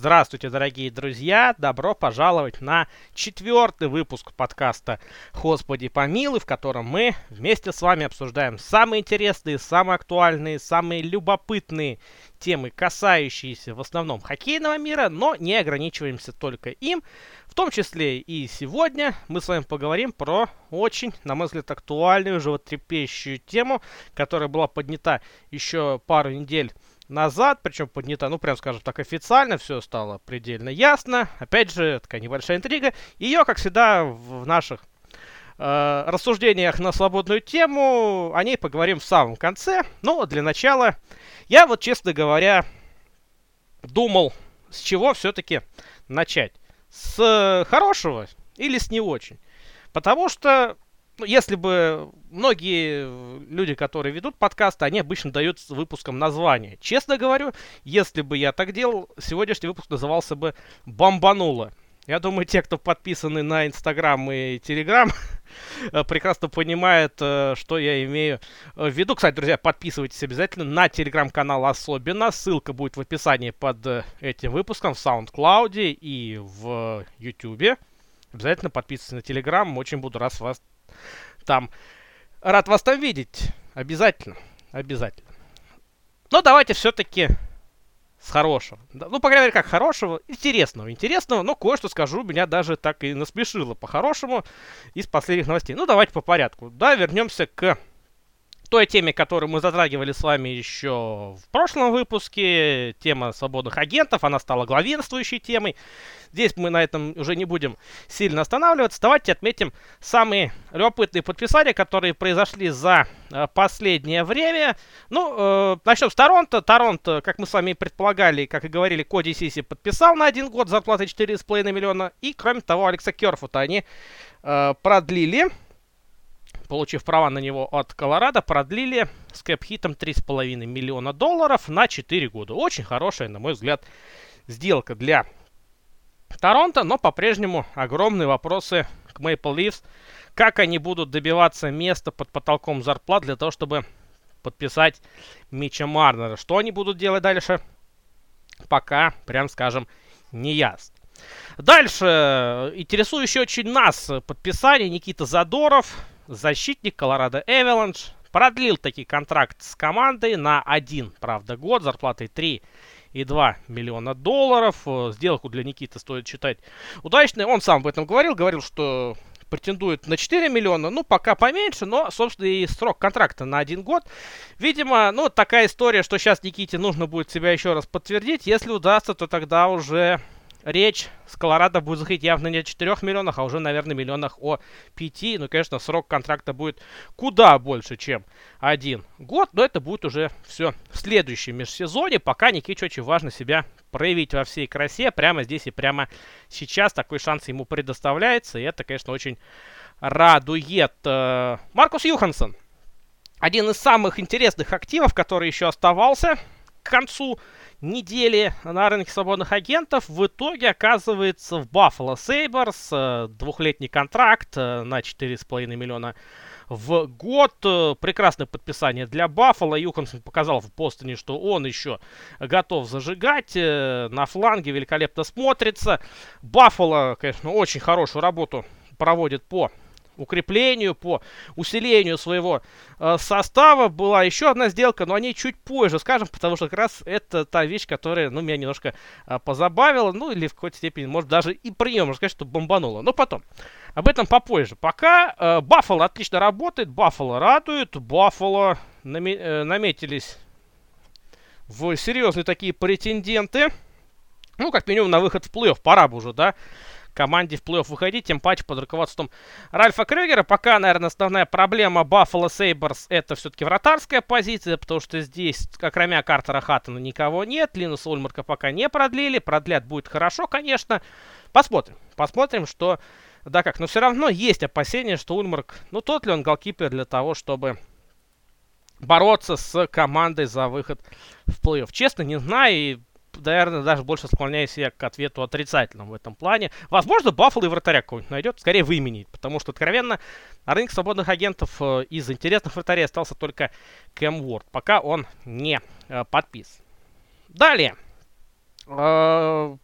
Здравствуйте, дорогие друзья! Добро пожаловать на четвертый выпуск подкаста «Господи помилуй», в котором мы вместе с вами обсуждаем самые интересные, самые актуальные, самые любопытные темы, касающиеся в основном хоккейного мира, но не ограничиваемся только им. В том числе и сегодня мы с вами поговорим про очень, на мой взгляд, актуальную, животрепещущую тему, которая была поднята еще пару недель назад, причем поднята, ну, прям скажем так, официально, все стало предельно ясно. Опять же, такая небольшая интрига. Ее, как всегда, в наших э, рассуждениях на свободную тему, о ней поговорим в самом конце. Но для начала, я вот, честно говоря, думал, с чего все-таки начать. С хорошего или с не очень. Потому что ну, если бы многие люди, которые ведут подкасты, они обычно дают выпускам название. Честно говорю, если бы я так делал, сегодняшний выпуск назывался бы «Бомбануло». Я думаю, те, кто подписаны на Инстаграм и Телеграм, прекрасно понимают, э, что я имею в виду. Кстати, друзья, подписывайтесь обязательно на Телеграм-канал особенно. Ссылка будет в описании под э, этим выпуском в SoundCloud и в YouTube. Обязательно подписывайтесь на Телеграм. Очень буду рад вас там. Рад вас там видеть. Обязательно. Обязательно. Но давайте все-таки с хорошего. Ну, по крайней мере, как хорошего, интересного. Интересного, но кое-что скажу, меня даже так и насмешило по-хорошему из последних новостей. Ну, давайте по порядку. Да, вернемся к той теме, которую мы затрагивали с вами еще в прошлом выпуске, тема свободных агентов, она стала главенствующей темой. Здесь мы на этом уже не будем сильно останавливаться. Давайте отметим самые любопытные подписания, которые произошли за э, последнее время. Ну, э, с Торонто. Торонто, как мы с вами предполагали, как и говорили, Коди Сиси подписал на один год зарплатой 4,5 миллиона. И, кроме того, Алекса Керфута они э, продлили получив права на него от Колорадо, продлили с кэп-хитом 3,5 миллиона долларов на 4 года. Очень хорошая, на мой взгляд, сделка для Торонто, но по-прежнему огромные вопросы к Maple Leafs. Как они будут добиваться места под потолком зарплат для того, чтобы подписать Мича Марнера. Что они будут делать дальше, пока, прям скажем, не ясно. Дальше, интересующий очень нас подписание Никита Задоров, защитник Колорадо Эвеланш продлил таки контракт с командой на один, правда, год, зарплатой 3 и 2 миллиона долларов. Э, сделку для Никиты стоит считать удачной. Он сам об этом говорил, говорил, что претендует на 4 миллиона, ну, пока поменьше, но, собственно, и срок контракта на один год. Видимо, ну, такая история, что сейчас Никите нужно будет себя еще раз подтвердить. Если удастся, то тогда уже речь с Колорадо будет заходить явно не о 4 миллионах, а уже, наверное, миллионах о 5. Ну, конечно, срок контракта будет куда больше, чем один год, но это будет уже все в следующем межсезоне. Пока Никите очень важно себя проявить во всей красе прямо здесь и прямо сейчас. Такой шанс ему предоставляется, и это, конечно, очень радует. Э, Маркус Юхансон. Один из самых интересных активов, который еще оставался к концу недели на рынке свободных агентов в итоге оказывается в Buffalo Sabres. Э, двухлетний контракт э, на 4,5 миллиона в год. Э, прекрасное подписание для Баффала. Юхансон показал в Бостоне, что он еще готов зажигать. На фланге великолепно смотрится. Баффало, конечно, очень хорошую работу проводит по укреплению, по усилению своего э, состава. Была еще одна сделка, но о ней чуть позже скажем, потому что как раз это та вещь, которая, ну, меня немножко э, позабавила, ну, или в какой-то степени, может, даже и при нем, можно сказать, что бомбануло. Но потом. Об этом попозже. Пока э, Баффало отлично работает, Баффало радует, Баффало наме- э, наметились в серьезные такие претенденты. Ну, как минимум, на выход в плей-офф. Пора бы уже, да? Команде в плей-офф выходить, тем паче под руководством Ральфа Крюгера. Пока, наверное, основная проблема Buffalo Sabres это все-таки вратарская позиция, потому что здесь, кроме Картера Хаттона, никого нет. Линус Ульмарка пока не продлили. Продлят будет хорошо, конечно. Посмотрим. Посмотрим, что... Да как, но все равно есть опасения, что Ульмарк, ну тот ли он голкипер для того, чтобы бороться с командой за выход в плей-офф. Честно, не знаю, и наверное, даже больше склоняюсь я к ответу отрицательному в этом плане. Возможно, Баффало и вратаря какой-нибудь найдет, скорее выменить, потому что, откровенно, рынке свободных агентов э, из интересных вратарей остался только Кэм Уорд, пока он не э, подпис. Далее. Э,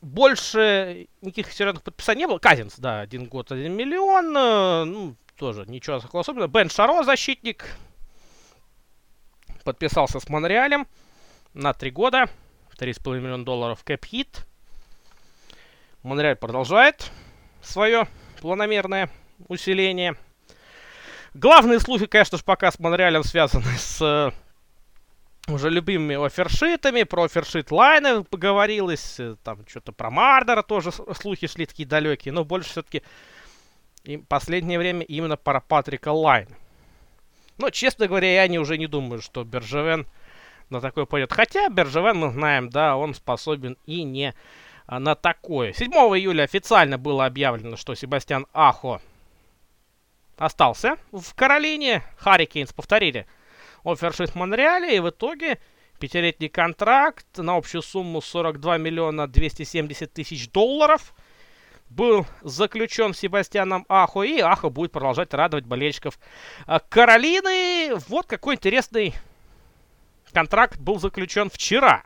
больше никаких серьезных подписаний не было. Казинс, да, один год, один миллион. Ну, тоже ничего особенного. Бен Шаро, защитник, подписался с Монреалем на три года. 3,5 миллиона долларов кэп-хит. Монреаль продолжает свое планомерное усиление. Главные слухи, конечно же, пока с Монреалем связаны с э, уже любимыми offer sheet ами. Про offer sheet Лайне поговорилось. Э, там что-то про Марнера тоже слухи шли такие далекие. Но больше все-таки последнее время именно про Патрика Лайне. Но, честно говоря, я не, уже не думаю, что Бержевен на такой пойдет. Хотя Бержевен, мы знаем, да, он способен и не а, на такое. 7 июля официально было объявлено, что Себастьян Ахо остался в Каролине. Hurricanes повторили офершит Монреале. И в итоге пятилетний контракт на общую сумму 42 миллиона 270 тысяч долларов был заключен Себастьяном Ахо. И Ахо будет продолжать радовать болельщиков а, Каролины. Вот какой интересный контракт был заключен вчера.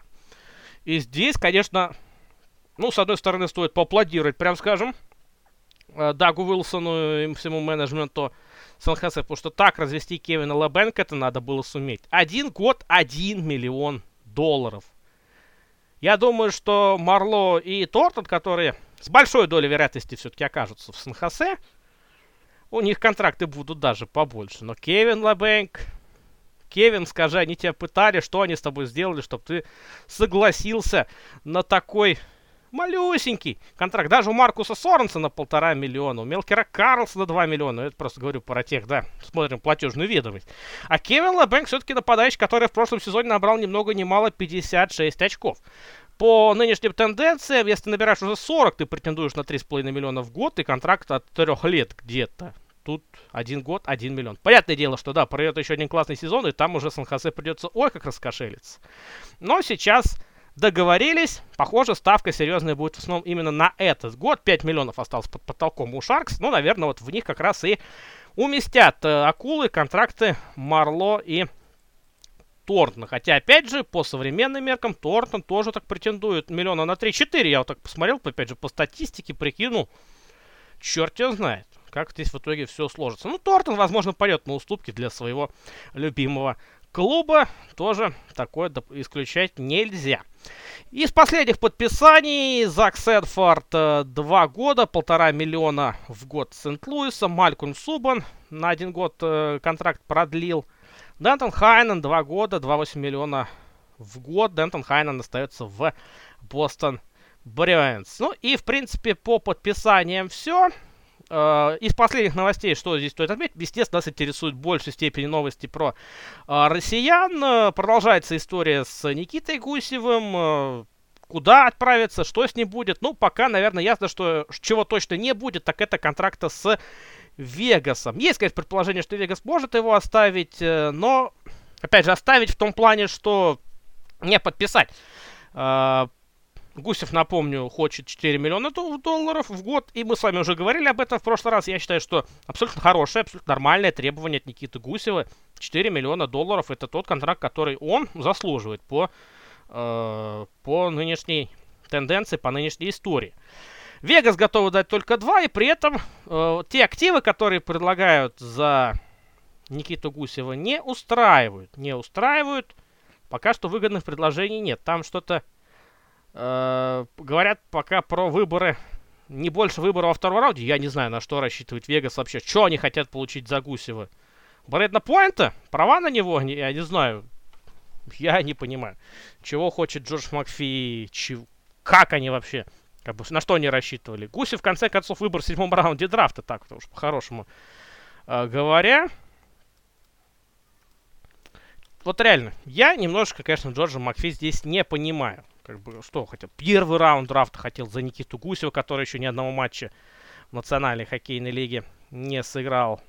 И здесь, конечно, ну, с одной стороны, стоит поаплодировать, прям скажем, э, Дагу Уилсону и всему менеджменту Сан-Хосе, потому что так развести Кевина Лебенка это надо было суметь. Один год, один миллион долларов. Я думаю, что Марло и Тортон, которые с большой долей вероятности все-таки окажутся в Сан-Хосе, у них контракты будут даже побольше. Но Кевин Лебенк, Кевин, скажи, они тебя пытали, что они с тобой сделали, чтобы ты согласился на такой малюсенький контракт. Даже у Маркуса Соренса на полтора миллиона, у Мелкера Карлса на 2 миллиона. Это просто говорю про тех, да, смотрим платежную ведомость. А Кевин Лабенк все-таки нападающий, который в прошлом сезоне набрал ни много ни мало 56 очков. По нынешним тенденциям, если ты набираешь уже 40, ты претендуешь на 3,5 миллиона в год и контракт от 3 лет где-то. Тут один год, один миллион. Понятное дело, что да, пройдет еще один классный сезон, и там уже Сан-Хосе придется ой как раскошелиться. Но сейчас договорились. Похоже, ставка серьезная будет в основном именно на этот год. 5 миллионов осталось под потолком у Шаркс. Ну, наверное, вот в них как раз и уместят э, акулы, контракты Марло и Тортона. Хотя, опять же, по современным меркам, Тортон тоже так претендует миллиона на 3-4. Я вот так посмотрел, опять же, по статистике прикинул. Черт его знает как здесь в итоге все сложится. Ну, Тортон, возможно, пойдет на уступки для своего любимого клуба. Тоже такое исключать нельзя. Из последних подписаний Зак Сэдфорд э, два года, полтора миллиона в год Сент-Луиса. Малькольм Субан на один год э, контракт продлил. Дентон Хайнен два года, 2,8 миллиона в год. Дентон Хайнен остается в Бостон Брюинс. Ну и, в принципе, по подписаниям все. Э, из последних новостей, что здесь стоит отметить, естественно, нас интересует в большей степени новости про э, россиян. Э, продолжается история с Никитой Гусевым. Куда отправиться, что с ним будет. Ну, пока, наверное, ясно, что чего точно не будет, так это контракта с Вегасом. Есть, конечно, предположение, что Вегас может его оставить, но, опять же, оставить в том плане, что не подписать. Гусев, напомню, хочет 4 миллиона долларов в год, и мы с вами уже говорили об этом в прошлый раз. Я считаю, что абсолютно хорошее, абсолютно нормальное требование от Никиты Гусева. 4 миллиона долларов это тот контракт, который он заслуживает по, э, по нынешней тенденции, по нынешней истории. Вегас готовы дать только 2, и при этом э, те активы, которые предлагают за Никиту Гусева, не устраивают. Не устраивают. Пока что выгодных предложений нет. Там что-то Э, говорят пока про выборы. Не больше выборов во втором раунде. Я не знаю, на что рассчитывает Вегас вообще. Что они хотят получить за Гусева? Брэдна Пойнта? Права на него? Я не знаю. Я не понимаю. Чего хочет Джордж Макфи? Чего? Как они вообще? Как бы, на что они рассчитывали? Гуси, в конце концов, выбор в седьмом раунде драфта. Так, уж по-хорошему э, говоря. Вот реально, я немножко, конечно, Джорджа Макфи здесь не понимаю как бы, что хотел? Первый раунд драфта хотел за Никиту Гусева, который еще ни одного матча в национальной хоккейной лиге не сыграл.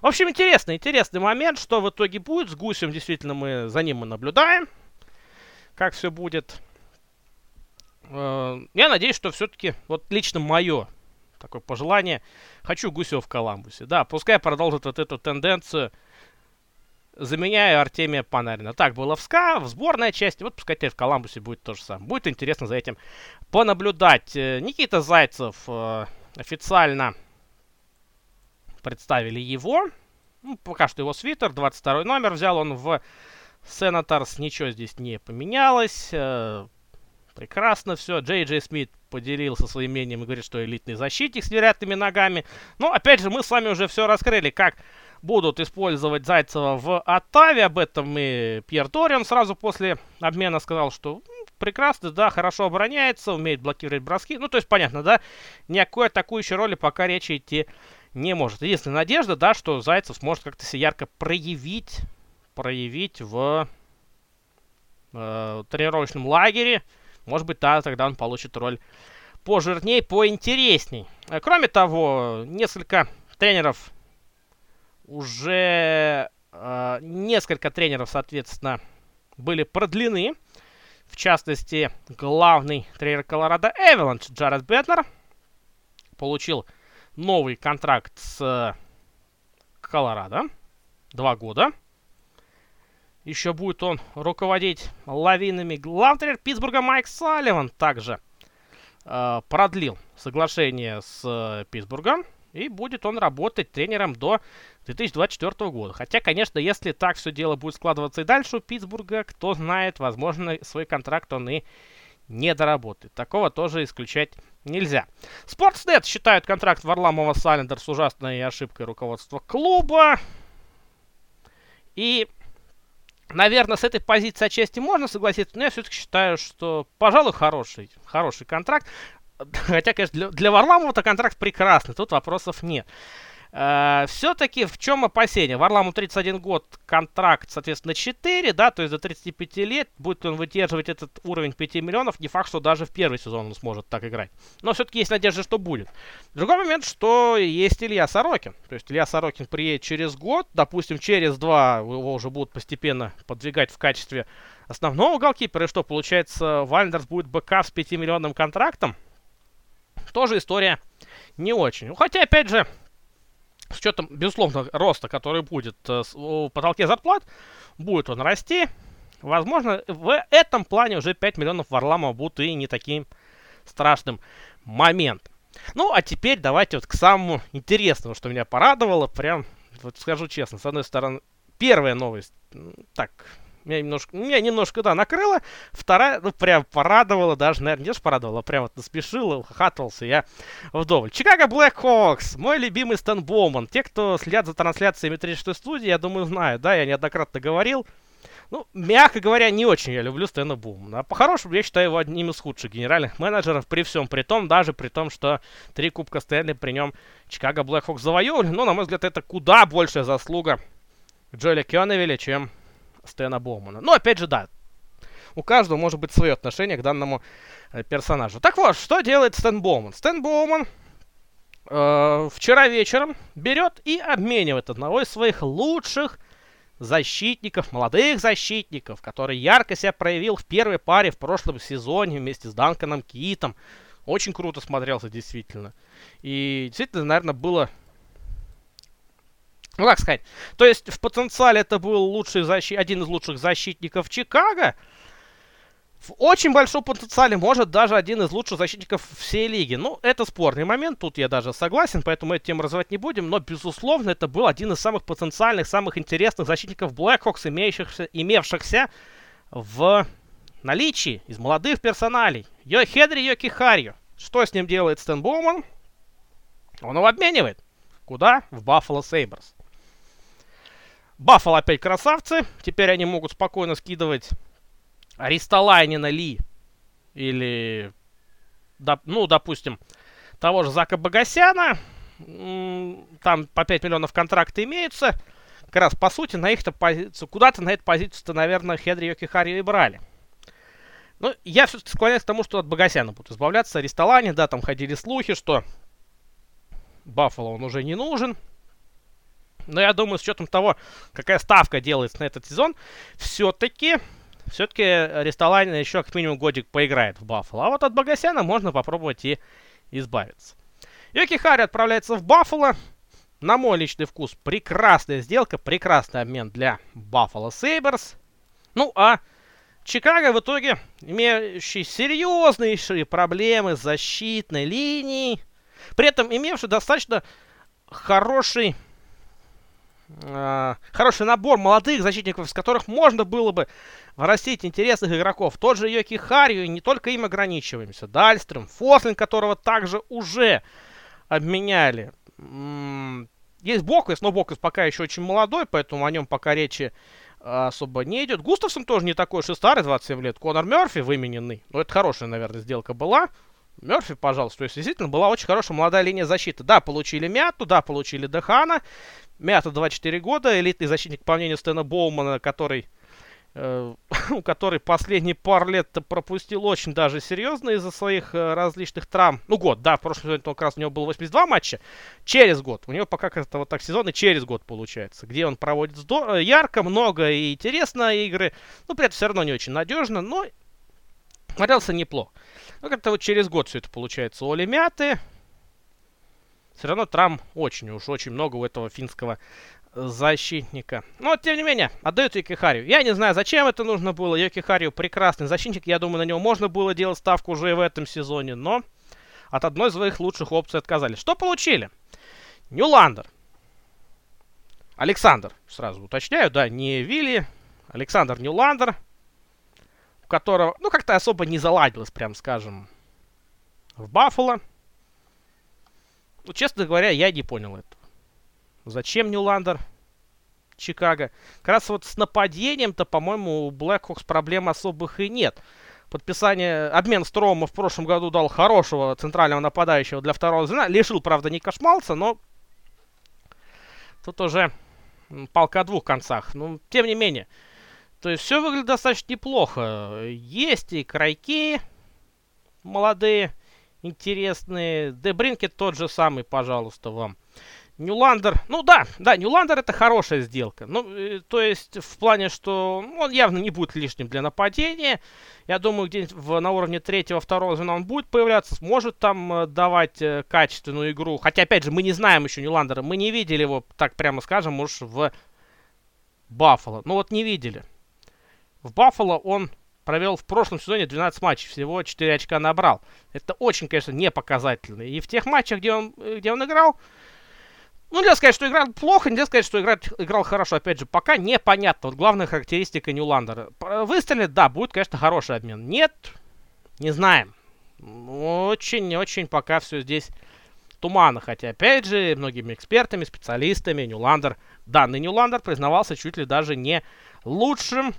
В общем, интересный, интересный момент, что в итоге будет с Гусем. Действительно, мы за ним мы наблюдаем, как все будет. Э, я надеюсь, что все-таки, вот лично мое такое пожелание, хочу Гусева в Коламбусе. Да, пускай продолжит вот эту тенденцию заменяя Артемия Панарина. Так было в СКА, в сборной части, вот пускай теперь в Коламбусе будет то же самое. Будет интересно за этим понаблюдать. Э, Никита Зайцев э, официально представили его. Ну, пока что его свитер, 22 номер взял он в Сенаторс. Ничего здесь не поменялось. Э, прекрасно все. Джей Джей Смит поделился своим мнением и говорит, что элитный защитник с невероятными ногами. Но, опять же, мы с вами уже все раскрыли, как будут использовать Зайцева в Оттаве. Об этом и Пьер Дориан сразу после обмена сказал, что прекрасно, да, хорошо обороняется, умеет блокировать броски. Ну, то есть, понятно, да, никакой атакующей роли пока речи идти не может. Единственная надежда, да, что Зайцев сможет как-то себя ярко проявить, проявить в э, тренировочном лагере. Может быть, да, тогда он получит роль пожирней, поинтересней. Э, кроме того, несколько тренеров уже э, несколько тренеров, соответственно, были продлены. В частности, главный тренер Колорадо Эвеланш Джаред Бетнер получил новый контракт с Колорадо. Два года. Еще будет он руководить лавинами. Главный тренер Питтсбурга Майк Салливан также э, продлил соглашение с э, Питтсбургом. И будет он работать тренером до 2024 года. Хотя, конечно, если так все дело будет складываться и дальше у Питтсбурга, кто знает, возможно, свой контракт он и не доработает. Такого тоже исключать нельзя. Sportsnet считают контракт Варламова с ужасной ошибкой руководства клуба. И, наверное, с этой позиции отчасти можно согласиться, но я все-таки считаю, что, пожалуй, хороший, хороший контракт. Хотя, конечно, для, для Варламова-то контракт прекрасный, тут вопросов нет. Uh, все-таки в чем опасение? Варламу 31 год, контракт, соответственно, 4, да, то есть до 35 лет, будет он выдерживать этот уровень 5 миллионов, не факт, что даже в первый сезон он сможет так играть. Но все-таки есть надежда, что будет. Другой момент, что есть Илья Сорокин. То есть Илья Сорокин приедет через год, допустим, через два его уже будут постепенно подвигать в качестве основного голкипера, и что, получается, Вальдерс будет БК с 5 миллионным контрактом, тоже история не очень. Ну, хотя, опять же, с учетом, безусловно, роста, который будет э, в потолке зарплат, будет он расти. Возможно, в этом плане уже 5 миллионов Варламова будут и не таким страшным моментом. Ну, а теперь давайте вот к самому интересному, что меня порадовало. Прям, вот скажу честно, с одной стороны, первая новость, так, меня немножко, меня немножко, да, накрыло. Вторая, ну, прям порадовала, даже, наверное, не порадовала, а прям вот наспешила, хатывался я вдоволь. Чикаго Блэк Хокс, мой любимый Стэн Боуман. Те, кто следят за трансляцией 36 студии, я думаю, знают, да, я неоднократно говорил. Ну, мягко говоря, не очень я люблю Стэна Бумана. А по-хорошему, я считаю его одним из худших генеральных менеджеров при всем при том, даже при том, что три Кубка Стэнли при нем Чикаго Блэк Хокс завоевали. Но, на мой взгляд, это куда большая заслуга Джоэля Кёневеля, чем Стэна Боумана. Но, опять же, да, у каждого может быть свое отношение к данному э, персонажу. Так вот, что делает Стэн Боуман? Стэн Боуман э, вчера вечером берет и обменивает одного из своих лучших защитников, молодых защитников, который ярко себя проявил в первой паре в прошлом сезоне вместе с Данканом Китом. Очень круто смотрелся, действительно. И действительно, наверное, было ну, как сказать, то есть в потенциале это был лучший защит, один из лучших защитников Чикаго. В очень большом потенциале может даже один из лучших защитников всей лиги. Ну, это спорный момент, тут я даже согласен, поэтому эту тему развивать не будем. Но, безусловно, это был один из самых потенциальных, самых интересных защитников Blackhawks, имеющихся, имевшихся в наличии из молодых персоналей. Йо Хедри Йоки Харью. Что с ним делает Стэн Боуман? Он его обменивает. Куда? В Buffalo Sabres. Баффало опять красавцы. Теперь они могут спокойно скидывать Аристолайнина Ли. Или, ну, допустим, того же Зака Богосяна. Там по 5 миллионов контракта имеются. Как раз, по сути, на их-то позицию, куда-то на эту позицию-то, наверное, Хедри Йокихари и брали. Ну, я все-таки склоняюсь к тому, что от Богосяна будут избавляться. Аристолани, да, там ходили слухи, что Баффало он уже не нужен. Но я думаю, с учетом того, какая ставка делается на этот сезон, все-таки все-таки Рестолайн еще как минимум годик поиграет в Баффало. А вот от Богосяна можно попробовать и избавиться. Йоки Хари отправляется в Баффало. на мой личный вкус, прекрасная сделка, прекрасный обмен для Buffalo Sabres. Ну, а Чикаго в итоге, имеющий серьезнейшие проблемы с защитной линией, при этом имевший достаточно хороший, э, хороший набор молодых защитников, с которых можно было бы вырастить интересных игроков. Тот же Йоки Харью, и не только им ограничиваемся. Дальстрем, Фослин, которого также уже обменяли. Есть Боквис, но Боквис пока еще очень молодой, поэтому о нем пока речи особо не идет. Густавсон тоже не такой уж и старый, 27 лет. Конор Мерфи вымененный. Ну, это хорошая, наверное, сделка была. Мерфи, пожалуйста. То есть, действительно, была очень хорошая молодая линия защиты. Да, получили Мяту, да, получили Дехана. Мята 24 года, элитный защитник, по мнению Стэна Боумана, который Э, который последние пару лет пропустил очень даже серьезно из-за своих э, различных травм. Ну, год, да, в прошлом сезоне как раз у него было 82 матча. Через год. У него пока как-то вот так сезон и через год получается. Где он проводит э, ярко, много и интересно игры. Ну, при этом все равно не очень надежно, но смотрелся неплохо. Ну, как-то вот через год все это получается. Оли Мяты. Все равно травм очень уж очень много у этого финского защитника. Но, тем не менее, отдают Йокихарию. Я не знаю, зачем это нужно было. Йокихарию прекрасный защитник. Я думаю, на него можно было делать ставку уже и в этом сезоне. Но от одной из своих лучших опций отказались. Что получили? Ньюландер. Александр, сразу уточняю, да, не Вилли. Александр Ньюландер, у которого, ну, как-то особо не заладилось, прям скажем, в Баффало. Ну, честно говоря, я не понял это. Зачем Ньюландер? Чикаго. Как раз вот с нападением-то, по-моему, у Блэкхокс проблем особых и нет. Подписание, обмен Строма в прошлом году дал хорошего центрального нападающего для второго звена. Лишил, правда, не Кошмалца, но тут уже палка о двух концах. Ну, тем не менее. То есть все выглядит достаточно неплохо. Есть и крайки молодые, интересные. Дебринкет тот же самый, пожалуйста, вам. Ньюландер, ну да, да, Ньюландер это хорошая сделка. Ну, э, то есть в плане, что он явно не будет лишним для нападения. Я думаю, где-нибудь на уровне третьего, второго звена он будет появляться, сможет там э, давать э, качественную игру. Хотя, опять же, мы не знаем еще Ньюландера, мы не видели его, так прямо скажем, уж в Баффало. Ну вот не видели. В Баффало он провел в прошлом сезоне 12 матчей, всего 4 очка набрал. Это очень, конечно, не показательно. И в тех матчах, где он, э, где он играл, ну, нельзя сказать, что играл плохо, нельзя сказать, что играть, играл хорошо. Опять же, пока непонятно. Вот главная характеристика Ньюландера. Выстрелит, да, будет, конечно, хороший обмен. Нет, не знаем. Очень-очень пока все здесь туманно. Хотя, опять же, многими экспертами, специалистами Ньюландер, данный Ньюландер признавался чуть ли даже не лучшим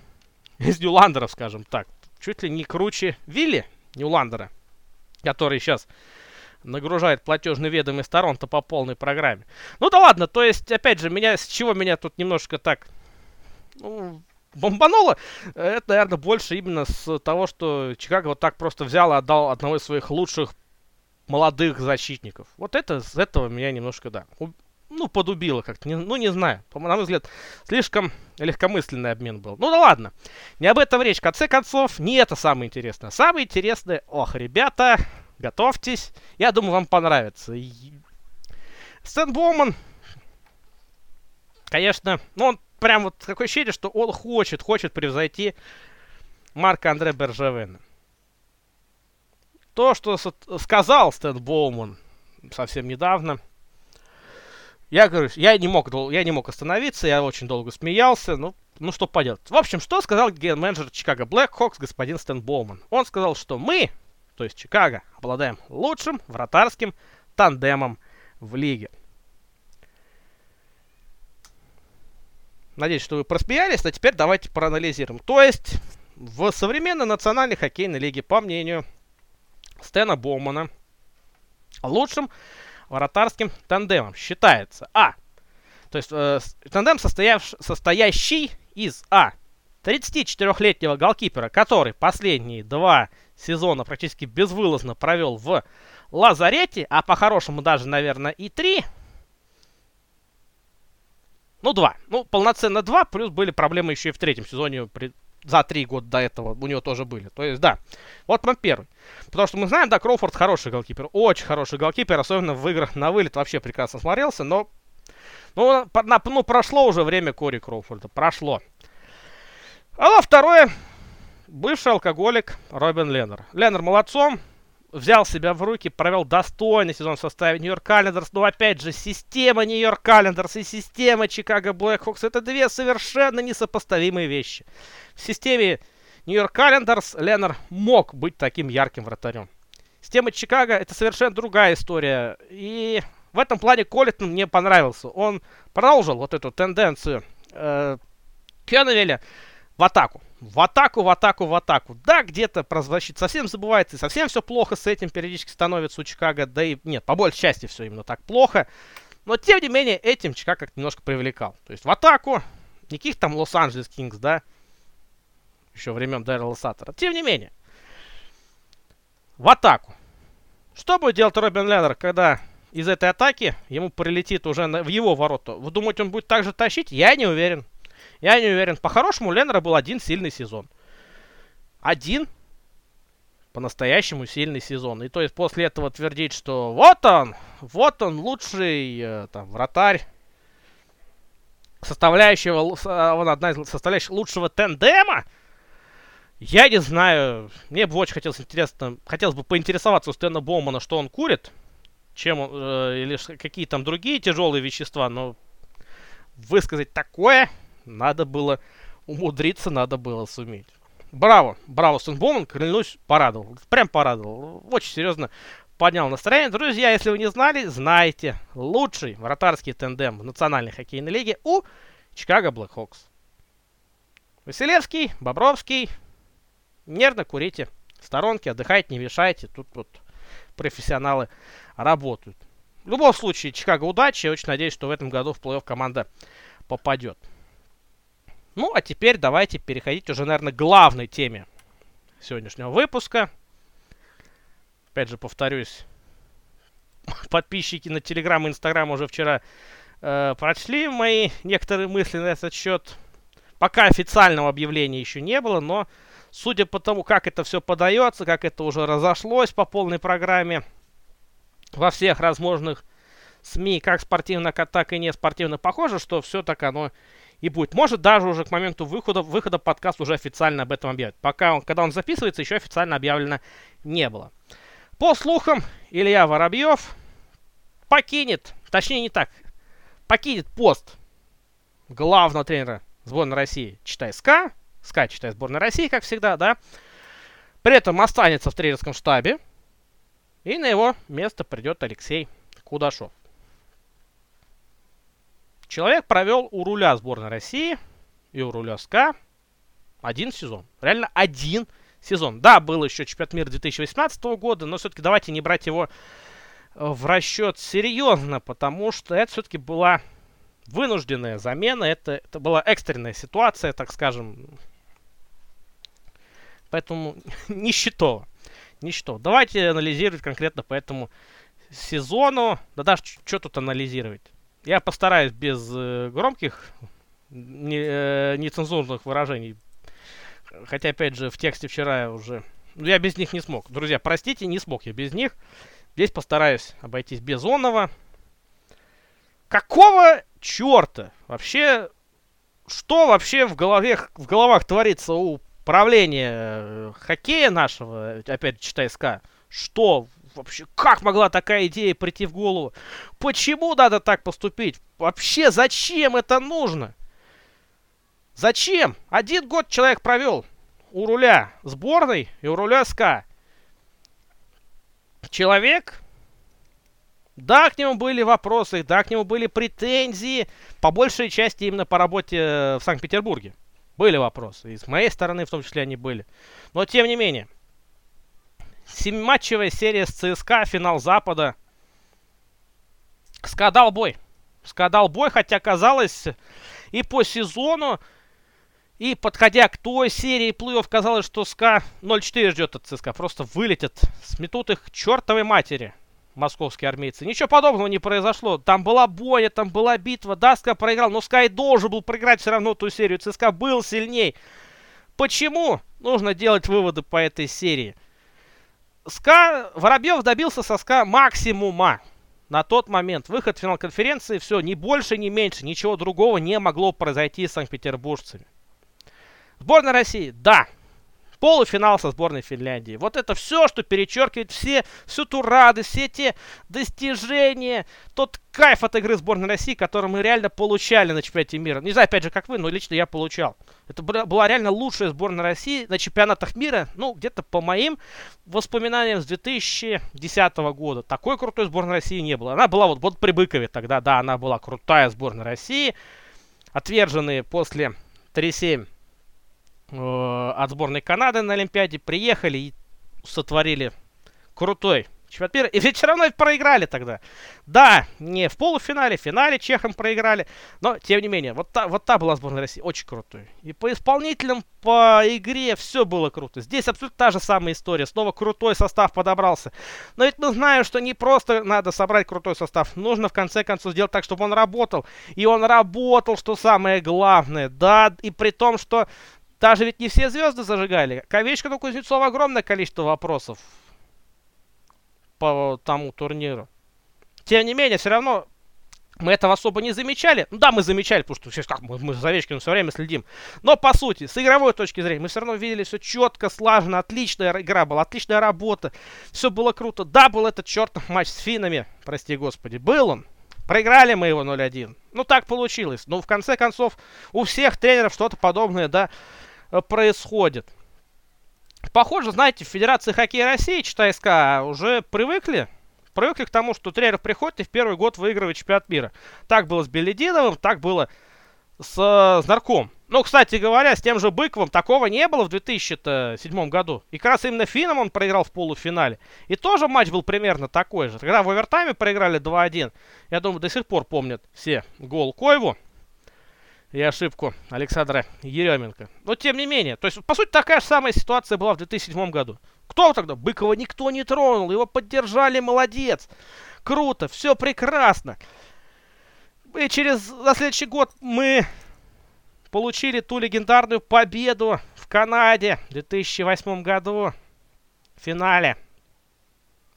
из Ньюландеров, скажем так. Чуть ли не круче Вилли Ньюландера, который сейчас нагружает платежные ведомые сторон-то по полной программе. Ну да ладно, то есть, опять же, меня, с чего меня тут немножко так ну, бомбануло, это, наверное, больше именно с того, что Чикаго вот так просто взял и отдал одного из своих лучших молодых защитников. Вот это, с этого меня немножко, да, ну, подубило как-то, не, ну, не знаю. По на мой взгляд, слишком легкомысленный обмен был. Ну да ладно, не об этом речь. В конце концов, не это самое интересное. Самое интересное, ох, ребята, Готовьтесь. Я думаю, вам понравится. Стэн Боуман, конечно, ну он прям вот такое ощущение, что он хочет, хочет превзойти Марка Андре Бержавена. То, что сказал Стэн Боуман совсем недавно, я говорю, я не мог, я не мог остановиться, я очень долго смеялся, ну, ну что поделать. В общем, что сказал ген-менеджер Чикаго Блэкхокс господин Стэн Боуман? Он сказал, что мы, то есть Чикаго, обладаем лучшим вратарским тандемом в лиге. Надеюсь, что вы просмеялись, а теперь давайте проанализируем. То есть, в современной национальной хоккейной лиге, по мнению Стэна Боумана, лучшим вратарским тандемом считается А. То есть, э, тандем, состояв, состоящий из А. 34-летнего голкипера, который последние два сезона практически безвылазно провел в лазарете, а по-хорошему даже, наверное, и три. Ну, два. Ну, полноценно два, плюс были проблемы еще и в третьем сезоне. За три года до этого у него тоже были. То есть, да, вот вам первый. Потому что мы знаем, да, Кроуфорд хороший голкипер, очень хороший голкипер, особенно в играх на вылет вообще прекрасно смотрелся, но Ну, на, ну, прошло уже время Кори Кроуфорда, прошло. А второе, бывший алкоголик Робин Леннер. Леннер молодцом, взял себя в руки, провел достойный сезон в составе Нью-Йорк Календерс. Но опять же, система Нью-Йорк Календерс и система Чикаго Блэкхокс это две совершенно несопоставимые вещи. В системе Нью-Йорк Календерс Леннер мог быть таким ярким вратарем. Система Чикаго это совершенно другая история. И в этом плане Коллитон мне понравился. Он продолжил вот эту тенденцию э, Кенневеля в атаку. В атаку, в атаку, в атаку. Да, где-то про защиту совсем забывается, и совсем все плохо с этим периодически становится у Чикаго. Да и нет, по большей части все именно так плохо. Но, тем не менее, этим Чикаго как-то немножко привлекал. То есть в атаку, никаких там Лос-Анджелес Кингс, да, еще времен Дэрила Саттера. Тем не менее, в атаку. Что будет делать Робин Леннер, когда из этой атаки ему прилетит уже на, в его ворота? Вы думаете, он будет так же тащить? Я не уверен. Я не уверен. По-хорошему, у Леннера был один сильный сезон. Один по-настоящему сильный сезон. И то есть после этого твердить, что вот он, вот он лучший э, там, вратарь, составляющего, он одна из составляющих лучшего тендема, я не знаю. Мне бы очень хотелось интересно, хотелось бы поинтересоваться у Стэна Боумана, что он курит, чем он, э, или какие там другие тяжелые вещества, но высказать такое надо было умудриться, надо было суметь. Браво, браво, Сунбоуман, клянусь, порадовал. Прям порадовал. Очень серьезно поднял настроение. Друзья, если вы не знали, знаете, лучший вратарский тендем в Национальной хоккейной лиге у Чикаго Блэкхокс. Василевский, Бобровский, нервно курите в сторонке, отдыхайте, не мешайте. Тут вот профессионалы работают. В любом случае, Чикаго удачи. Я очень надеюсь, что в этом году в плей-офф команда попадет. Ну, а теперь давайте переходить уже, наверное, к главной теме сегодняшнего выпуска. Опять же, повторюсь, подписчики на Телеграм и Инстаграм уже вчера э, прочли мои некоторые мысли на этот счет. Пока официального объявления еще не было, но судя по тому, как это все подается, как это уже разошлось по полной программе во всех возможных СМИ, как спортивно, так и не спортивно, похоже, что все так оно и будет. Может, даже уже к моменту выхода, выхода подкаст уже официально об этом объявит. Пока он, когда он записывается, еще официально объявлено не было. По слухам, Илья Воробьев покинет, точнее не так, покинет пост главного тренера сборной России, читай СКА, СКА читай сборной России, как всегда, да. При этом останется в тренерском штабе, и на его место придет Алексей Кудашов. Человек провел у руля сборной России и у руля СКА один сезон. Реально один сезон. Да, был еще чемпионат мира 2018 года, но все-таки давайте не брать его э, в расчет серьезно, потому что это все-таки была вынужденная замена, это, это была экстренная ситуация, так скажем. Поэтому. Не счетово. Давайте анализировать конкретно по этому сезону. Да даже что тут анализировать. Я постараюсь без э, громких, не, э, нецензурных выражений. Хотя, опять же, в тексте вчера уже... Ну, я без них не смог. Друзья, простите, не смог я без них. Здесь постараюсь обойтись без онного. Какого черта? Вообще, что вообще в, голове, в головах творится у правления э, хоккея нашего, опять читай СК? Что вообще, как могла такая идея прийти в голову? Почему надо так поступить? Вообще, зачем это нужно? Зачем? Один год человек провел у руля сборной и у руля СКА. Человек, да, к нему были вопросы, да, к нему были претензии, по большей части именно по работе в Санкт-Петербурге. Были вопросы, и с моей стороны в том числе они были. Но тем не менее, Семиматчевая серия с ЦСКА, финал Запада. СКА дал бой. СКА дал бой, хотя казалось и по сезону, и подходя к той серии плей-офф, казалось, что СКА 0-4 ждет от ЦСКА. Просто вылетят, сметут их к чертовой матери московские армейцы. Ничего подобного не произошло. Там была бойня, там была битва. Да, СКА проиграл, но СКА и должен был проиграть все равно ту серию. ЦСКА был сильней. Почему? Нужно делать выводы по этой серии. СКА, Воробьев добился со СКА максимума. на тот момент выход в финал конференции, все, ни больше, ни меньше, ничего другого не могло произойти с санкт-петербуржцами. Сборная России, да, полуфинал со сборной Финляндии. Вот это все, что перечеркивает все, всю ту радость, все те достижения, тот кайф от игры сборной России, который мы реально получали на чемпионате мира. Не знаю, опять же, как вы, но лично я получал. Это была реально лучшая сборная России на чемпионатах мира, ну, где-то по моим воспоминаниям с 2010 года. Такой крутой сборной России не было. Она была вот, вот при Быкове тогда, да, она была крутая сборная России. Отверженные после 3-7 э, от сборной Канады на Олимпиаде приехали и сотворили крутой чемпионат мира. И все равно проиграли тогда. Да, не в полуфинале, в финале чехам проиграли. Но, тем не менее, вот та, вот та была сборная России. Очень крутой. И по исполнителям, по игре все было круто. Здесь абсолютно та же самая история. Снова крутой состав подобрался. Но ведь мы знаем, что не просто надо собрать крутой состав. Нужно, в конце концов, сделать так, чтобы он работал. И он работал, что самое главное. Да, и при том, что даже ведь не все звезды зажигали. К Овечкину Кузнецова огромное количество вопросов по тому турниру. Тем не менее, все равно мы этого особо не замечали. Ну да, мы замечали, потому что сейчас как мы, мы за Овечкиным все время следим. Но по сути, с игровой точки зрения, мы все равно видели все четко, слаженно, отличная игра была, отличная работа. Все было круто. Да, был этот чертов матч с финами, прости господи. Был он. Проиграли мы его 0-1. Ну так получилось. Но в конце концов, у всех тренеров что-то подобное, да, происходит. Похоже, знаете, в Федерации хоккея России, читай СК, уже привыкли. Привыкли к тому, что тренер приходит и в первый год выигрывает чемпионат мира. Так было с Белединовым, так было с, с Нарком. Ну, кстати говоря, с тем же Быковым такого не было в 2007 году. И как раз именно Финном он проиграл в полуфинале. И тоже матч был примерно такой же. Когда в овертайме проиграли 2-1, я думаю, до сих пор помнят все гол Коеву и ошибку Александра Еременко. Но тем не менее, то есть, по сути, такая же самая ситуация была в 2007 году. Кто тогда? Быкова никто не тронул, его поддержали, молодец. Круто, все прекрасно. И через на следующий год мы получили ту легендарную победу в Канаде в 2008 году в финале.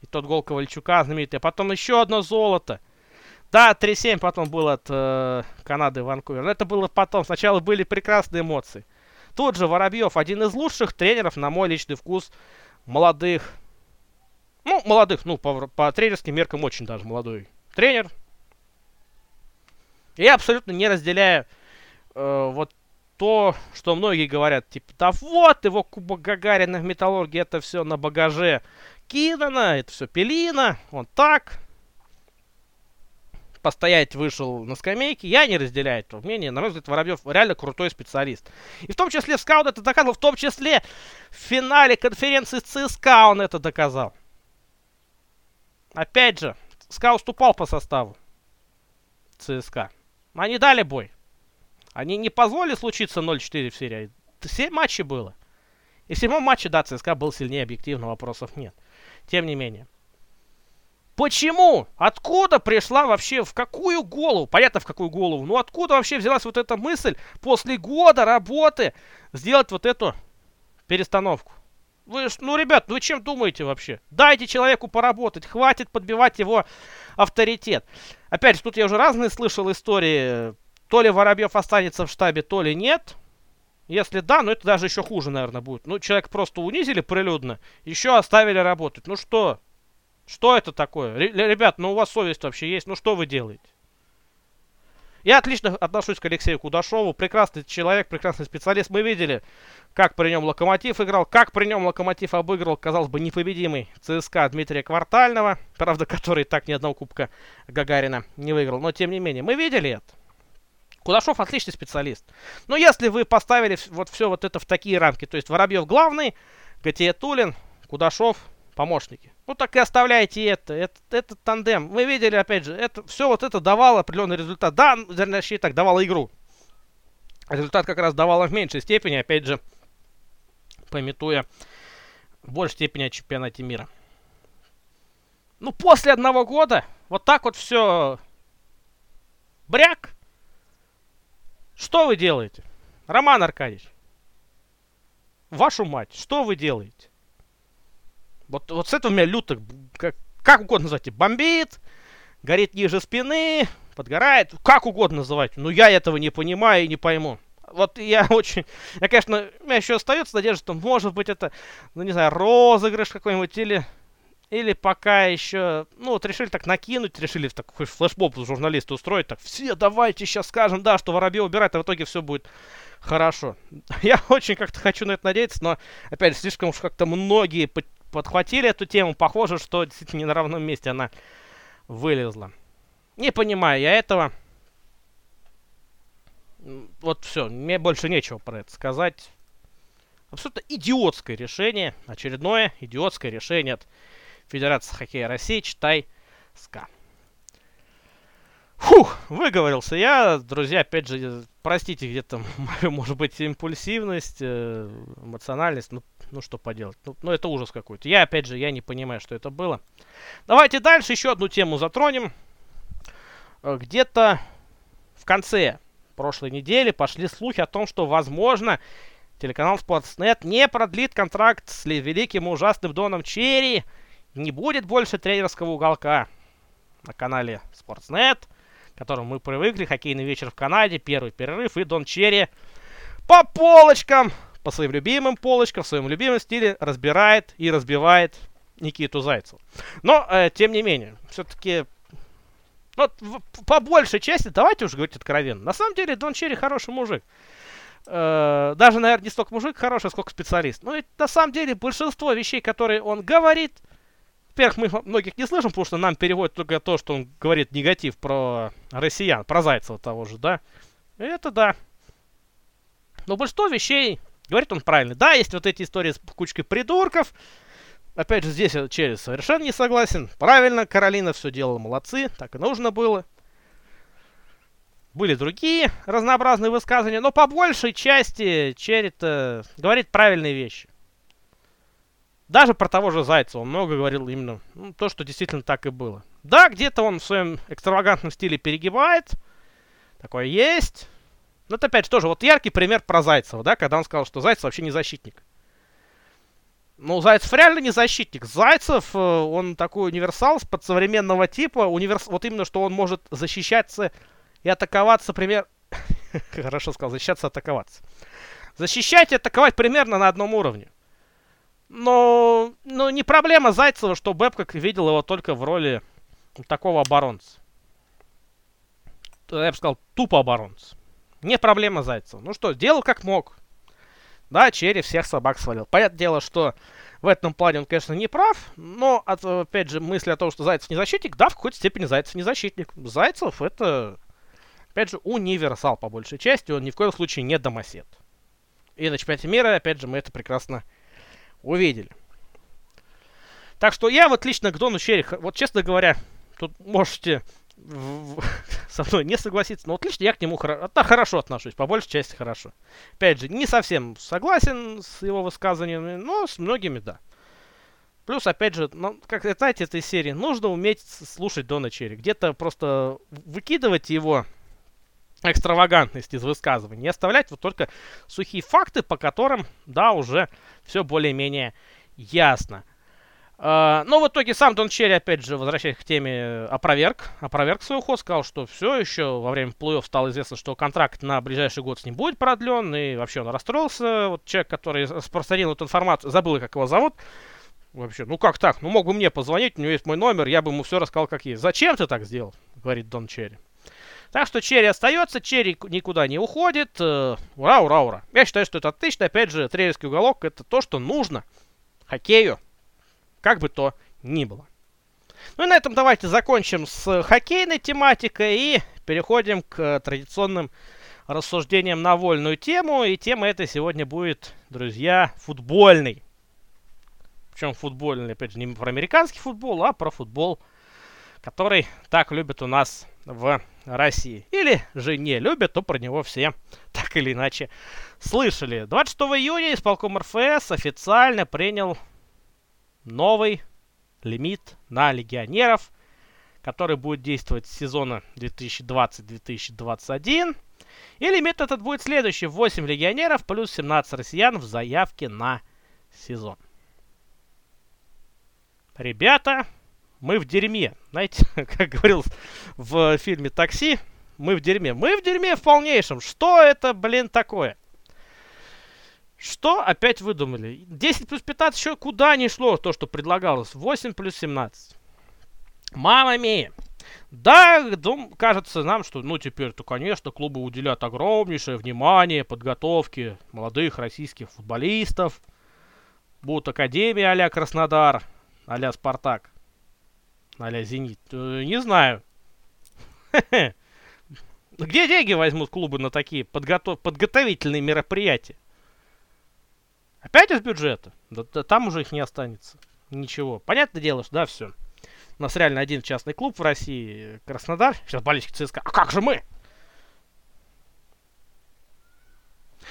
И тот гол Ковальчука знаменитый. А потом еще одно золото. Да, 3-7 потом был от э, Канады Ванкувер. Но это было потом. Сначала были прекрасные эмоции. Тут же Воробьев, один из лучших тренеров, на мой личный вкус, молодых. Ну, молодых, ну, по, по тренерским меркам очень даже молодой тренер. Я абсолютно не разделяю э, вот то, что многие говорят, типа, да вот его Кубок Гагарина в Металлурге, это все на багаже Кинана, это все Пелина, он так, постоять вышел на скамейке, я не разделяю этого мнения. На мой взгляд, Воробьев реально крутой специалист. И в том числе в скаут это доказывал, в том числе в финале конференции ЦСКА он это доказал. Опять же, СКА уступал по составу ЦСКА. Они дали бой. Они не позволили случиться 0-4 в серии. 7 матчей было. И в седьмом матче, да, ЦСКА был сильнее, объективно, вопросов нет. Тем не менее. Почему? Откуда пришла вообще, в какую голову? Понятно, в какую голову. Ну откуда вообще взялась вот эта мысль после года работы сделать вот эту перестановку? Вы, ну, ребят, ну вы чем думаете вообще? Дайте человеку поработать, хватит подбивать его авторитет. Опять же, тут я уже разные слышал истории. То ли Воробьев останется в штабе, то ли нет. Если да, ну это даже еще хуже, наверное, будет. Ну, человек просто унизили прилюдно, еще оставили работать. Ну что, что это такое? Ребят, ну у вас совесть вообще есть, ну что вы делаете? Я отлично отношусь к Алексею Кудашову. Прекрасный человек, прекрасный специалист. Мы видели, как при нем Локомотив играл, как при нем Локомотив обыграл, казалось бы, непобедимый ЦСКА Дмитрия Квартального, правда, который так ни одного кубка Гагарина не выиграл. Но, тем не менее, мы видели это. Кудашов отличный специалист. Но если вы поставили вот все вот это в такие рамки, то есть Воробьев главный, Гатия Тулин, Кудашов помощники. Ну так и оставляйте это, это, этот тандем. Мы видели, опять же, это, все вот это давало определенный результат. Да, точнее так, давало игру. Результат как раз давало в меньшей степени, опять же, пометуя в большей степени о чемпионате мира. Ну, после одного года вот так вот все бряк. Что вы делаете? Роман Аркадьевич, вашу мать, что вы делаете? Вот, вот с этого меня люто, как, как угодно назвать, бомбит, горит ниже спины, подгорает, как угодно называть. Но я этого не понимаю и не пойму. Вот я очень... Я, конечно, у меня еще остается надежда, что может быть это, ну не знаю, розыгрыш какой-нибудь или... Или пока еще, ну вот решили так накинуть, решили такой флешмоб журналиста устроить, так все давайте сейчас скажем, да, что Воробьев убирает, а в итоге все будет хорошо. Я очень как-то хочу на это надеяться, но, опять же, слишком уж как-то многие подхватили эту тему. Похоже, что действительно не на равном месте она вылезла. Не понимаю я этого. Вот все, мне больше нечего про это сказать. Абсолютно идиотское решение. Очередное идиотское решение от Федерации хоккея России. Читай СКА. Фух, выговорился я. Друзья, опять же, простите где-то может быть, импульсивность, э, эмоциональность. Ну, ну что поделать. Ну, ну, это ужас какой-то. Я, опять же, я не понимаю, что это было. Давайте дальше еще одну тему затронем. Э, где-то в конце прошлой недели пошли слухи о том, что, возможно, телеканал Sportsnet не продлит контракт с великим и ужасным Доном Черри. Не будет больше тренерского уголка на канале Sportsnet, к которому мы привыкли. Хоккейный вечер в Канаде, первый перерыв и Дон Черри по полочкам, по своим любимым полочкам, в своем любимом стиле разбирает и разбивает Никиту Зайцева. Но, э, тем не менее, все-таки ну, по большей части, давайте уже говорить откровенно. На самом деле, Дон Черри хороший мужик. Э, даже, наверное, не столько мужик хороший, сколько специалист. Но ведь на самом деле большинство вещей, которые он говорит, во-первых, мы многих не слышим, потому что нам переводят только то, что он говорит негатив про россиян, про Зайцева того же, да. Это да. Но большинство вещей говорит он правильно. Да, есть вот эти истории с кучкой придурков, Опять же, здесь я через совершенно не согласен. Правильно, Каролина все делала, молодцы, так и нужно было. Были другие разнообразные высказывания, но по большей части Черит говорит правильные вещи. Даже про того же Зайца он много говорил именно ну, то, что действительно так и было. Да, где-то он в своем экстравагантном стиле перегибает. Такое есть. Но это опять же тоже вот яркий пример про Зайцева, да, когда он сказал, что Зайцев вообще не защитник. Ну, Зайцев реально не защитник. Зайцев, э, он такой универсал под современного типа. Универс... Вот именно, что он может защищаться и атаковаться, пример... Хорошо сказал, защищаться, атаковаться. Защищать и атаковать примерно на одном уровне. Но, но не проблема Зайцева, что Бэбкок видел его только в роли такого оборонца. Я бы сказал, тупо оборонца. Не проблема Зайцева. Ну что, делал как мог. Да, Черри всех собак свалил. Понятное дело, что в этом плане он, конечно, не прав, но, опять же, мысли о том, что Зайцев не защитник, да, в какой-то степени Зайцев не защитник. Зайцев это, опять же, универсал по большей части, он ни в коем случае не домосед. И на чемпионате мира, опять же, мы это прекрасно увидели. Так что я вот лично к Дону Черри, вот честно говоря, тут можете со мной не согласиться, но вот лично я к нему хоро да, хорошо отношусь, по большей части хорошо. Опять же, не совсем согласен с его высказываниями, но с многими да. Плюс, опять же, ну, как знаете, этой серии нужно уметь слушать Дона Черри. Где-то просто выкидывать его экстравагантность из высказываний оставлять вот только сухие факты, по которым, да, уже все более-менее ясно. Э, но в итоге сам Дон Черри, опять же, возвращаясь к теме, опроверг, опроверг свой уход, сказал, что все еще во время плей-офф стало известно, что контракт на ближайший год с ним будет продлен, и вообще он расстроился. Вот человек, который распространил эту информацию, забыл, как его зовут. Вообще, ну как так? Ну мог бы мне позвонить, у него есть мой номер, я бы ему все рассказал, как есть. Зачем ты так сделал? Говорит Дон Черри. Так что Черри остается, Черри никуда не уходит. Э, ура, ура, ура. Я считаю, что это отлично. Опять же, тренерский уголок это то, что нужно хоккею как бы то ни было. Ну и на этом давайте закончим с хоккейной тематикой и переходим к традиционным рассуждениям на вольную тему. И тема эта сегодня будет, друзья, футбольный. Причем футбольный, опять же, не про американский футбол, а про футбол, который так любят у нас в России. Или же не любят, то про него все так или иначе слышали. 26 июня исполком РФС официально принял новый лимит на легионеров, который будет действовать с сезона 2020-2021. И лимит этот будет следующий. 8 легионеров плюс 17 россиян в заявке на сезон. Ребята, мы в дерьме. Знаете, как говорил в фильме «Такси», мы в дерьме. Мы в дерьме в полнейшем. Что это, блин, такое? Что опять выдумали? 10 плюс 15 еще куда не шло то, что предлагалось. 8 плюс 17. Мама мия. Да, дум, кажется нам, что, ну, теперь-то, конечно, клубы уделяют огромнейшее внимание подготовке молодых российских футболистов. Будут академии а Краснодар, а Спартак, а Зенит. Э, не знаю. Где деньги возьмут клубы на такие подготов... подготовительные мероприятия? Опять из бюджета? Да, там уже их не останется. Ничего. Понятное дело, что да, все. У нас реально один частный клуб в России, Краснодар. Сейчас болельщики ЦСКА. А как же мы?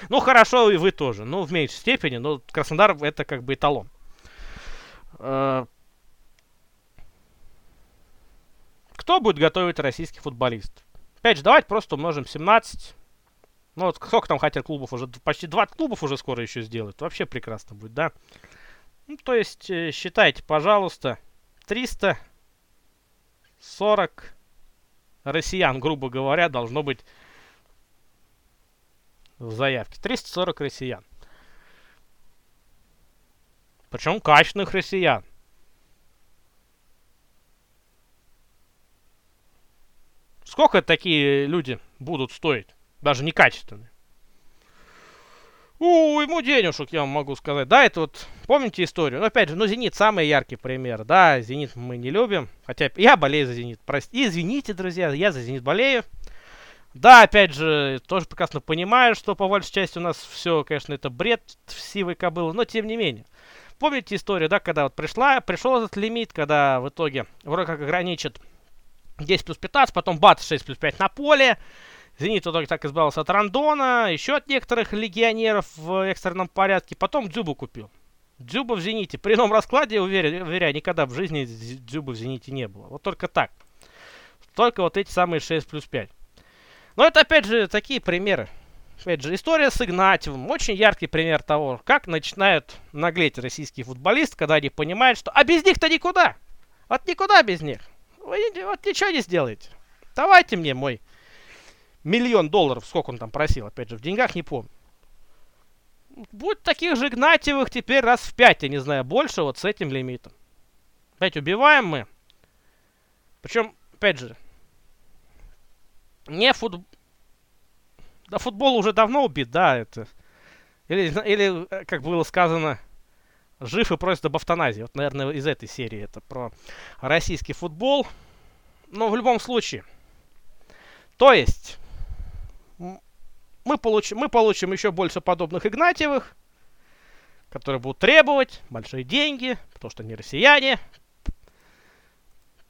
Ну, хорошо, и вы тоже. Ну, в меньшей степени, но Краснодар это как бы эталон. Э, кто будет готовить российских футболистов? Опять же, давайте просто умножим 17. Ну, вот сколько там хотят клубов уже? Почти 20 клубов уже скоро еще сделают. Вообще прекрасно будет, да? Ну, то есть, э, считайте, пожалуйста, 340 россиян, грубо говоря, должно быть в заявке. 340 россиян. Причем качественных россиян. Сколько такие люди будут стоить? Даже некачественные. У, ему денежек, я вам могу сказать. Да, это вот, помните историю? Ну, опять же, ну, Зенит самый яркий пример. Да, Зенит мы не любим. Хотя я болею за Зенит. Прости, извините, друзья, я за Зенит болею. Да, опять же, тоже прекрасно понимаю, что по большей части у нас все, конечно, это бред сивой кобылы, но тем не менее. Помните историю, да, когда вот пришла, пришел этот лимит, когда в итоге вроде как ограничит 10 плюс 15, потом бац, 6 плюс 5 на поле. Зенит в итоге так избавился от Рандона, еще от некоторых легионеров в экстренном порядке. Потом Дзюбу купил. Дзюба в Зените. При ином раскладе, уверяю, уверяю, никогда в жизни Дзюба в Зените не было. Вот только так. Только вот эти самые 6 плюс 5. Но это, опять же, такие примеры. Опять же, история с Игнатьевым. Очень яркий пример того, как начинают наглеть российские футболисты, когда они понимают, что... А без них-то никуда! Вот никуда без них! Вы вот ничего не сделаете. Давайте мне мой миллион долларов, сколько он там просил, опять же, в деньгах не помню. Будет таких же Игнатьевых теперь раз в пять, я не знаю, больше вот с этим лимитом. Опять убиваем мы. Причем, опять же, не футбол... Да футбол уже давно убит, да, это... Или, или э, как было сказано, жив и просит об автоназии. Вот, наверное, из этой серии это про российский футбол. Но в любом случае. То есть, мы получим, мы получим еще больше подобных Игнатьевых, которые будут требовать большие деньги, потому что они россияне.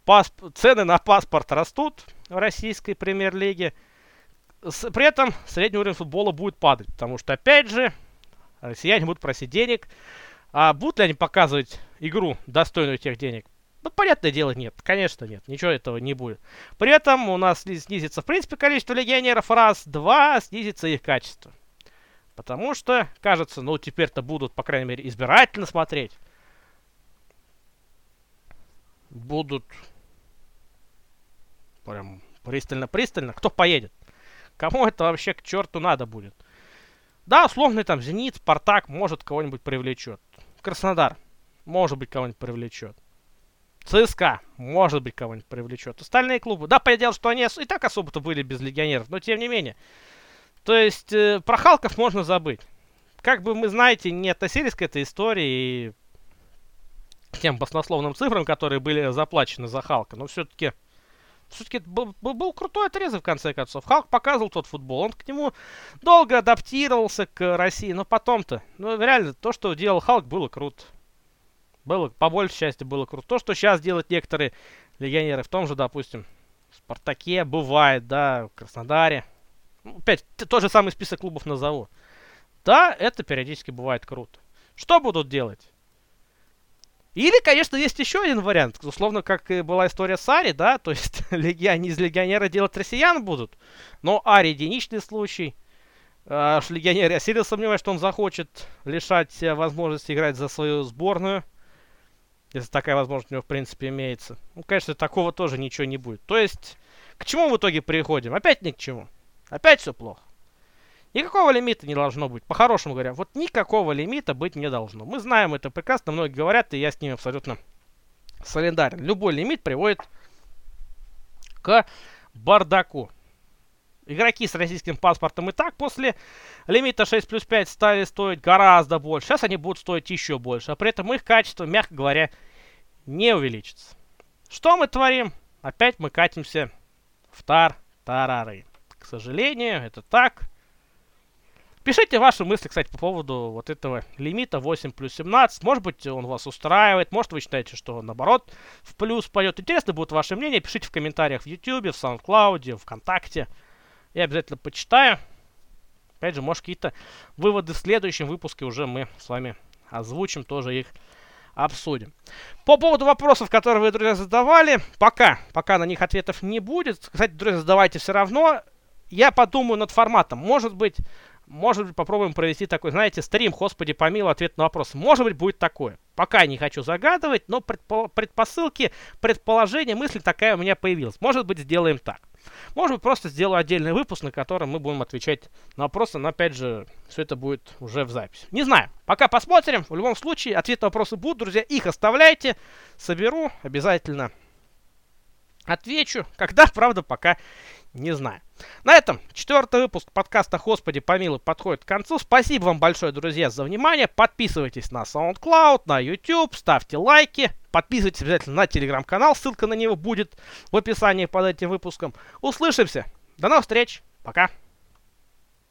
Пасп... Цены на паспорт растут в российской премьер-лиге. При этом средний уровень футбола будет падать, потому что, опять же, россияне будут просить денег, а будут ли они показывать игру, достойную тех денег? Ну, понятное дело, нет. Конечно, нет. Ничего этого не будет. При этом у нас снизится, в принципе, количество легионеров раз. Два, снизится их качество. Потому что, кажется, ну, теперь-то будут, по крайней мере, избирательно смотреть. Будут прям пристально-пристально. Кто поедет? Кому это вообще к черту надо будет? Да, условный там Зенит, Спартак, может, кого-нибудь привлечет. Краснодар, может быть, кого-нибудь привлечет. ЦСКА, может быть, кого-нибудь привлечет. Остальные клубы, да, понятное что они и так особо-то были без легионеров, но тем не менее. То есть, э, про Халков можно забыть. Как бы мы, знаете, не относились к этой истории и тем баснословным цифрам, которые были заплачены за Халка, но все-таки все-таки был, был, был крутой отрезок, в конце концов. Халк показывал тот футбол. Он к нему долго адаптировался к России, но потом-то, ну, реально, то, что делал Халк, было круто. Было, по большей части, было круто. То, что сейчас делают некоторые легионеры, в том же, допустим, Спартаке, бывает, да, в Краснодаре. Ну, опять, тот же самый список клубов назову. Да, это периодически бывает круто. Что будут делать? Или, конечно, есть еще один вариант. Условно, как и была история с Ари, да, то есть легиони из легионера делать россиян будут. Но Ари единичный случай. А, легионер, я сильно сомневаюсь, что он захочет лишать возможности играть за свою сборную. если такая возможность у него в принципе имеется. Ну, конечно, такого тоже ничего не будет. То есть, к чему в итоге приходим? Опять ни к чему. Опять все плохо. Никакого лимита не должно быть. По-хорошему говоря, вот никакого лимита быть не должно. Мы знаем это прекрасно, многие говорят, и я с ними абсолютно солидарен. Любой лимит приводит к бардаку. Игроки с российским паспортом и так после лимита 6 плюс 5 стали стоить гораздо больше. Сейчас они будут стоить еще больше. А при этом их качество, мягко говоря, не увеличится. Что мы творим? Опять мы катимся в тар-тарары. К сожалению, это так. Пишите ваши мысли, кстати, по поводу вот этого лимита 8 плюс 17. Может быть, он вас устраивает, может, вы считаете, что наоборот, в плюс пойдет. Интересно будет ваше мнение. Пишите в комментариях в YouTube, в SoundCloud, ВКонтакте. Я обязательно почитаю. Опять же, может, какие-то выводы в следующем выпуске уже мы с вами озвучим, тоже их обсудим. По поводу вопросов, которые вы, друзья, задавали, пока, пока на них ответов не будет. Кстати, друзья, задавайте все равно. Я подумаю над форматом. Может быть, может быть, попробуем провести такой, знаете, стрим, господи, помилуй, ответ на вопрос. Может быть, будет такое. Пока не хочу загадывать, но предпо- предпосылки, предположения, мысль такая у меня появилась. Может быть, сделаем так. Может быть, просто сделаю отдельный выпуск, на котором мы будем отвечать на вопросы, но, опять же, все это будет уже в записи. Не знаю. Пока посмотрим. В любом случае, ответ на вопросы будут, друзья. Их оставляйте. Соберу. Обязательно отвечу. Когда, правда, пока не знаю. На этом четвертый выпуск подкаста «Господи помилуй» подходит к концу. Спасибо вам большое, друзья, за внимание. Подписывайтесь на SoundCloud, на YouTube, ставьте лайки. Подписывайтесь обязательно на телеграм-канал, ссылка на него будет в описании под этим выпуском. Услышимся. До новых встреч. Пока.